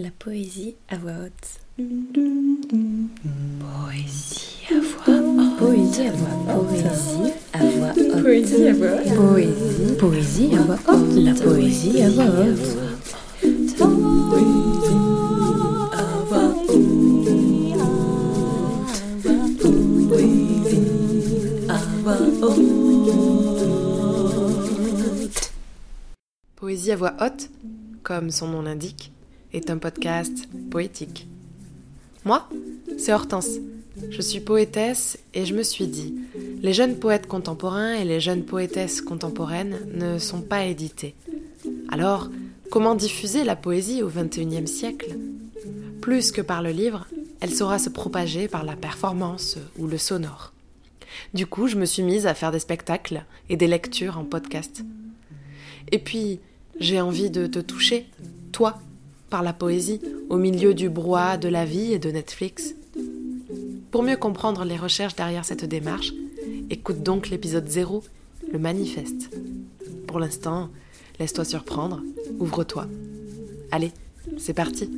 La poésie à voix haute. Poésie à voix haute. Poésie à voix haute. Poésie à voix haute. Poésie. Poésie à voix haute. La poésie à voix haute. Poésie à voix haute, comme son nom l'indique, est un podcast poétique. Moi, c'est Hortense. Je suis poétesse et je me suis dit, les jeunes poètes contemporains et les jeunes poétesses contemporaines ne sont pas édités. Alors, comment diffuser la poésie au XXIe siècle? Plus que par le livre, elle saura se propager par la performance ou le sonore. Du coup, je me suis mise à faire des spectacles et des lectures en podcast. Et puis, j'ai envie de te toucher, toi, par la poésie, au milieu du brouhaha de la vie et de Netflix. Pour mieux comprendre les recherches derrière cette démarche, écoute donc l'épisode 0, le manifeste. Pour l'instant, laisse-toi surprendre, ouvre-toi. Allez, c'est parti.